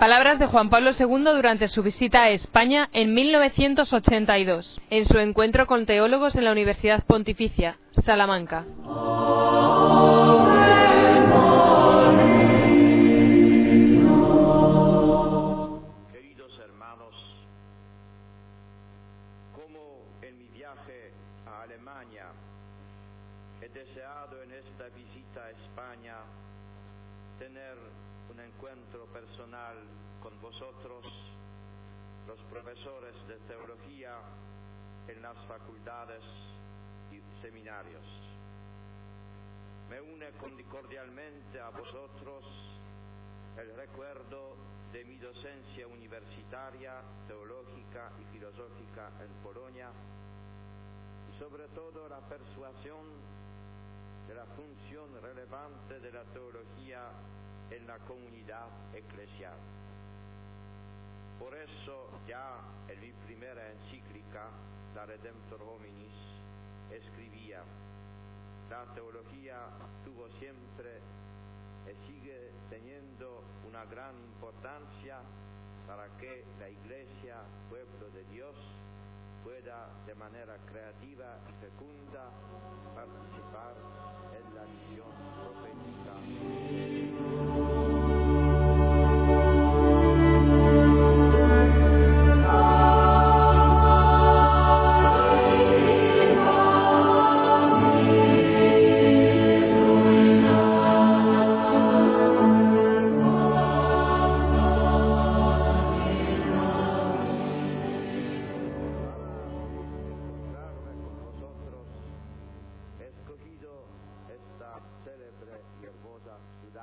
Palabras de Juan Pablo II durante su visita a España en 1982, en su encuentro con teólogos en la Universidad Pontificia, Salamanca. He deseado en esta visita a España tener un encuentro personal con vosotros, los profesores de teología en las facultades y seminarios. Me une cordialmente a vosotros el recuerdo de mi docencia universitaria, teológica y filosófica en Polonia y sobre todo la persuasión de la función relevante de la teología en la comunidad eclesial. Por eso ya en mi primera encíclica, la Redemptor Hominis, escribía, la teología tuvo siempre y sigue teniendo una gran importancia para que la Iglesia, pueblo de Dios, pueda de manera creativa y fecunda participar en la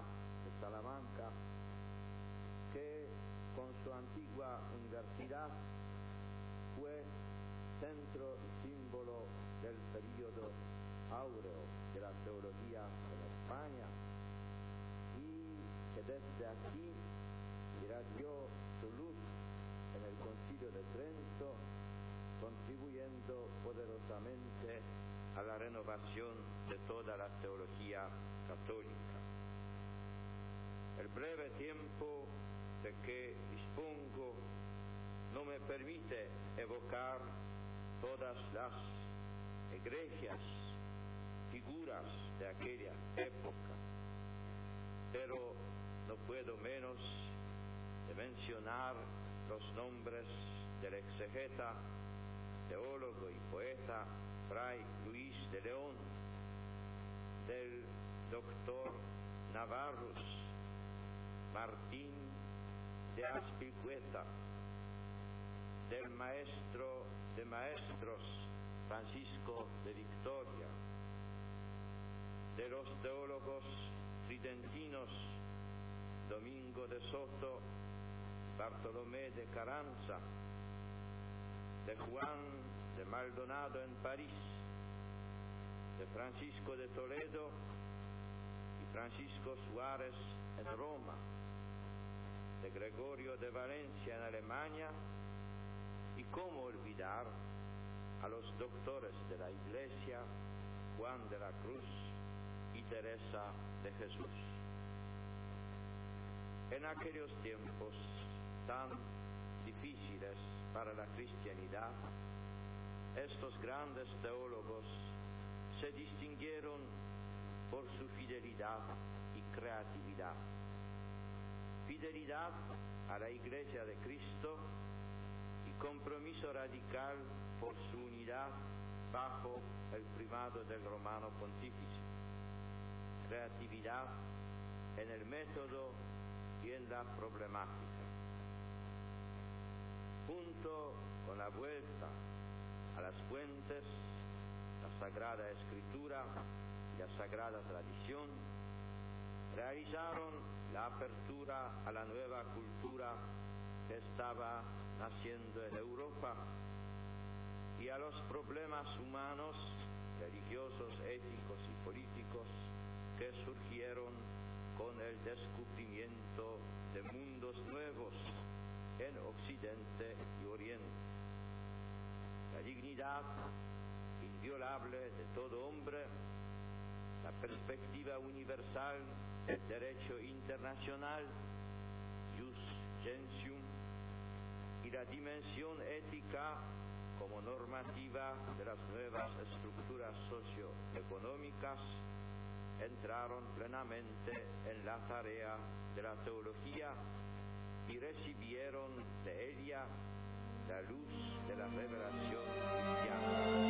de Salamanca, que con su antigua universidad fue centro y símbolo del período áureo de la teología en España y que desde aquí irradió su luz en el concilio de Trento contribuyendo poderosamente a la renovación de toda la teología católica. Breve tiempo de que dispongo no me permite evocar todas las egregias figuras de aquella época, pero no puedo menos de mencionar los nombres del exegeta teólogo y poeta Fray Luis de León, del doctor Navarrus, Martín de Aspilcueta, del maestro de maestros Francisco de Victoria, de los teólogos tridentinos Domingo de Soto, Bartolomé de Carranza, de Juan de Maldonado en París, de Francisco de Toledo y Francisco Suárez en Roma, de Gregorio de Valencia en Alemania, y cómo olvidar a los doctores de la Iglesia, Juan de la Cruz y Teresa de Jesús. En aquellos tiempos tan difíciles para la cristianidad, estos grandes teólogos se distinguieron por su fidelidad y creatividad. Fidelidad a la Iglesia de Cristo y compromiso radical por su unidad bajo el primado del romano pontífice. Creatividad en el método y en la problemática. Junto con la vuelta a las fuentes, la Sagrada Escritura y la Sagrada Tradición, realizaron la apertura a la nueva cultura que estaba naciendo en Europa y a los problemas humanos, religiosos, éticos y políticos que surgieron con el descubrimiento de mundos nuevos en Occidente y Oriente. La dignidad inviolable de todo hombre, la perspectiva universal del derecho internacional, jus gentium y la dimensión ética como normativa de las nuevas estructuras socioeconómicas entraron plenamente en la tarea de la teología y recibieron de ella la luz de la revelación cristiana.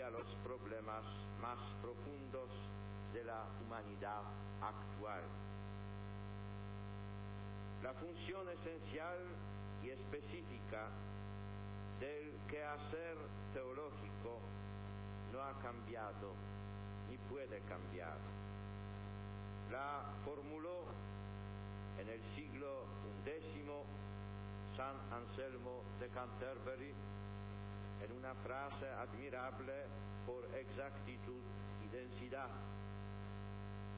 y a los problemas más profundos de la humanidad actual. La función esencial y específica del quehacer teológico no ha cambiado ni puede cambiar. La formuló en el siglo XI San Anselmo de Canterbury en una frase admirable por exactitud y densidad.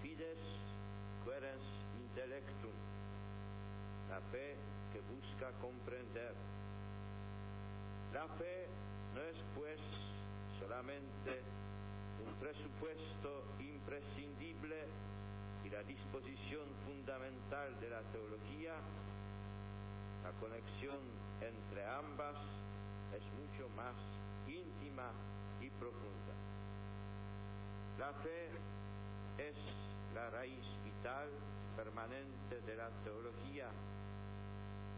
Fides querens intellectum, la fe que busca comprender. La fe no es pues solamente un presupuesto imprescindible y la disposición fundamental de la teología, la conexión entre ambas es mucho más íntima y profunda. La fe es la raíz vital permanente de la teología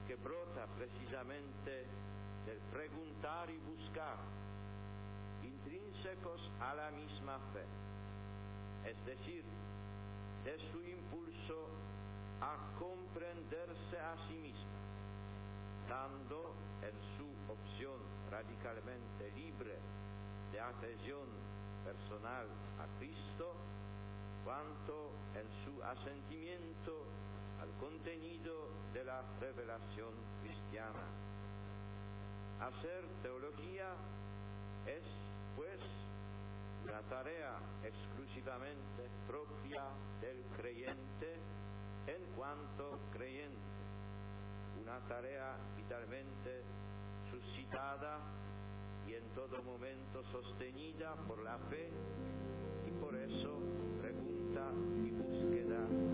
que brota precisamente del preguntar y buscar intrínsecos a la misma fe, es decir, de su impulso a comprenderse a sí misma, dando en su opción radicalmente libre de adhesión personal a Cristo, cuanto en su asentimiento al contenido de la revelación cristiana. Hacer teología es pues la tarea exclusivamente propia del creyente en cuanto creyente, una tarea vitalmente suscitada y en todo momento sostenida por la fe y por eso pregunta y búsqueda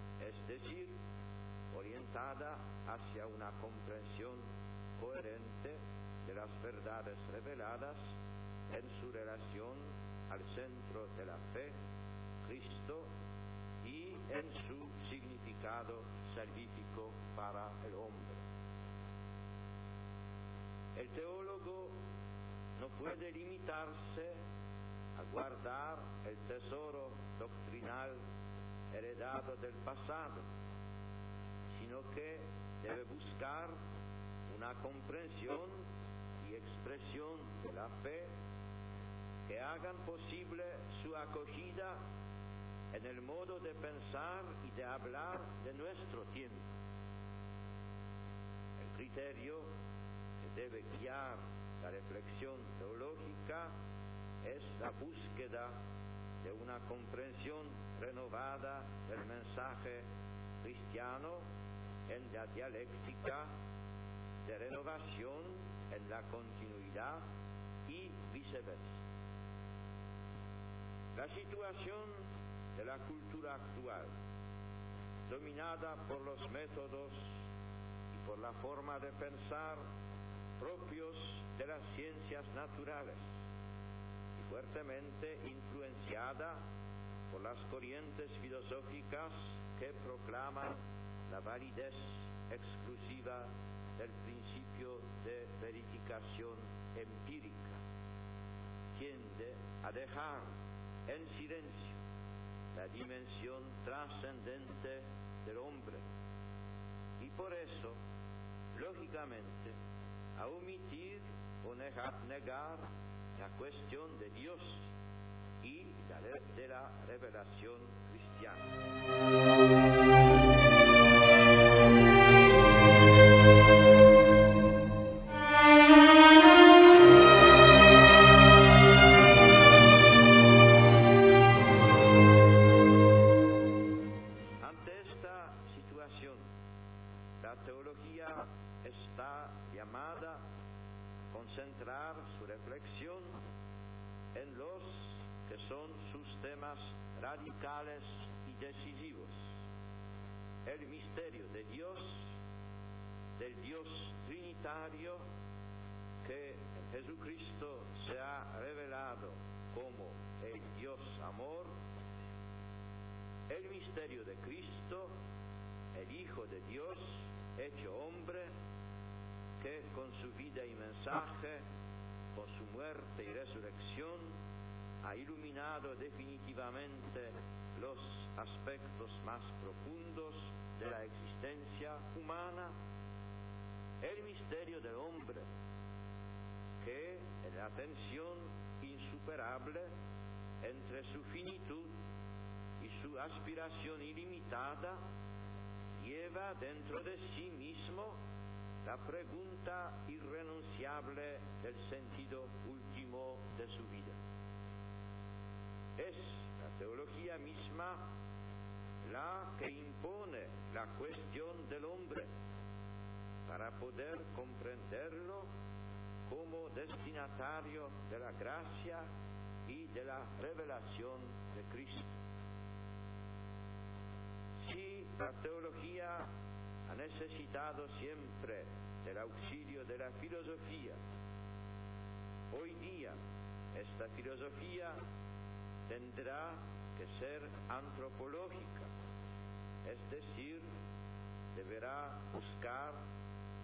es decir, orientada hacia una comprensión coherente de las verdades reveladas en su relación al centro de la fe, Cristo, y en su significado salvífico para el hombre. El teólogo no puede limitarse a guardar el tesoro doctrinal heredado del pasado, sino que debe buscar una comprensión y expresión de la fe que hagan posible su acogida en el modo de pensar y de hablar de nuestro tiempo. El criterio que debe guiar la reflexión teológica es la búsqueda de una comprensión renovada del mensaje cristiano en la dialéctica de renovación en la continuidad y viceversa. La situación de la cultura actual, dominada por los métodos y por la forma de pensar propios de las ciencias naturales, fuertemente influenciada por las corrientes filosóficas que proclaman la validez exclusiva del principio de verificación empírica. Tiende a dejar en silencio la dimensión trascendente del hombre y por eso, lógicamente, a omitir o negar la cuestión de Dios y de la revelación cristiana. Se ha revelado como el Dios amor, el misterio de Cristo, el Hijo de Dios, hecho hombre, que con su vida y mensaje, con su muerte y resurrección, ha iluminado definitivamente los aspectos más profundos de la existencia humana, el misterio del hombre, que la tensión insuperable entre su finitud y su aspiración ilimitada, lleva dentro de sí mismo la pregunta irrenunciable del sentido último de su vida. Es la teología misma la que impone la cuestión del hombre para poder comprenderlo como destinatario de la gracia y de la revelación de Cristo. Si la teología ha necesitado siempre del auxilio de la filosofía, hoy día esta filosofía tendrá que ser antropológica, es decir, deberá buscar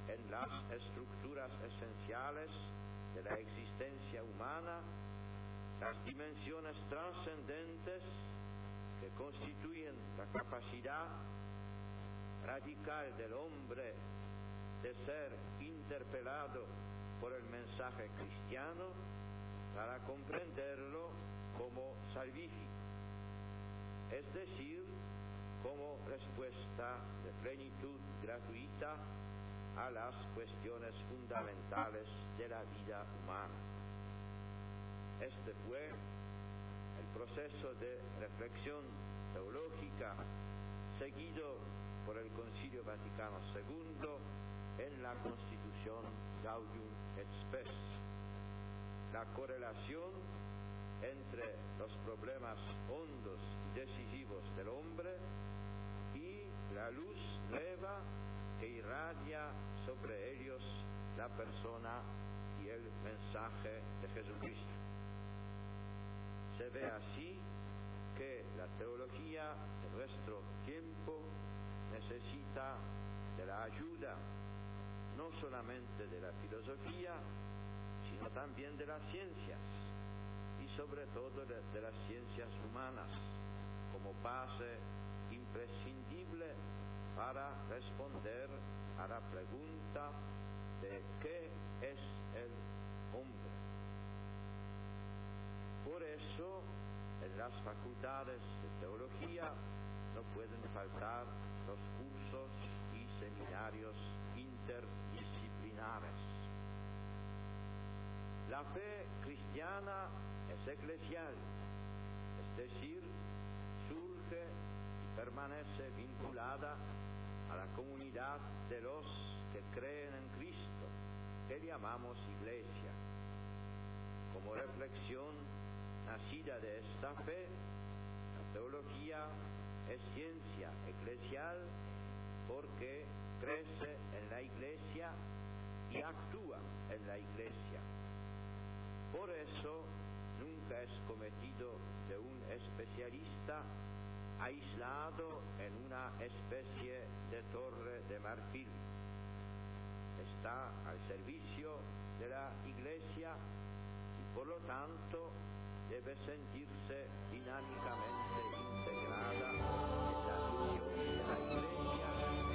en las estructuras esenciales de la existencia humana las dimensiones trascendentes que constituyen la capacidad radical del hombre de ser interpelado por el mensaje cristiano para comprenderlo como salvífico, es decir, como respuesta de plenitud gratuita a las cuestiones fundamentales de la vida humana. Este fue el proceso de reflexión teológica seguido por el Concilio Vaticano II en la Constitución Gaudium et Spes. La correlación entre los problemas hondos y decisivos del hombre y la luz nueva que irradia sobre ellos la persona y el mensaje de Jesucristo. Se ve así que la teología de nuestro tiempo necesita de la ayuda no solamente de la filosofía, sino también de las ciencias y sobre todo de, las ciencias humanas como base imprescindible para responder a la pregunta de qué es el hombre. Por eso, en las facultades de teología no pueden faltar los cursos y seminarios interdisciplinares. La fe cristiana es eclesial, es decir, surge y permanece vinculada a la comunidad de los que creen en Cristo, que llamamos iglesia. Como reflexión nacida de esta fe, la teología es ciencia eclesial porque crece en la iglesia y actúa en la iglesia. Por eso nunca es cometido de un especialista aislado en una especie de torre de marfil. Está al servicio de la iglesia y por lo tanto debe sentirse dinámicamente integrada en la misión de la iglesia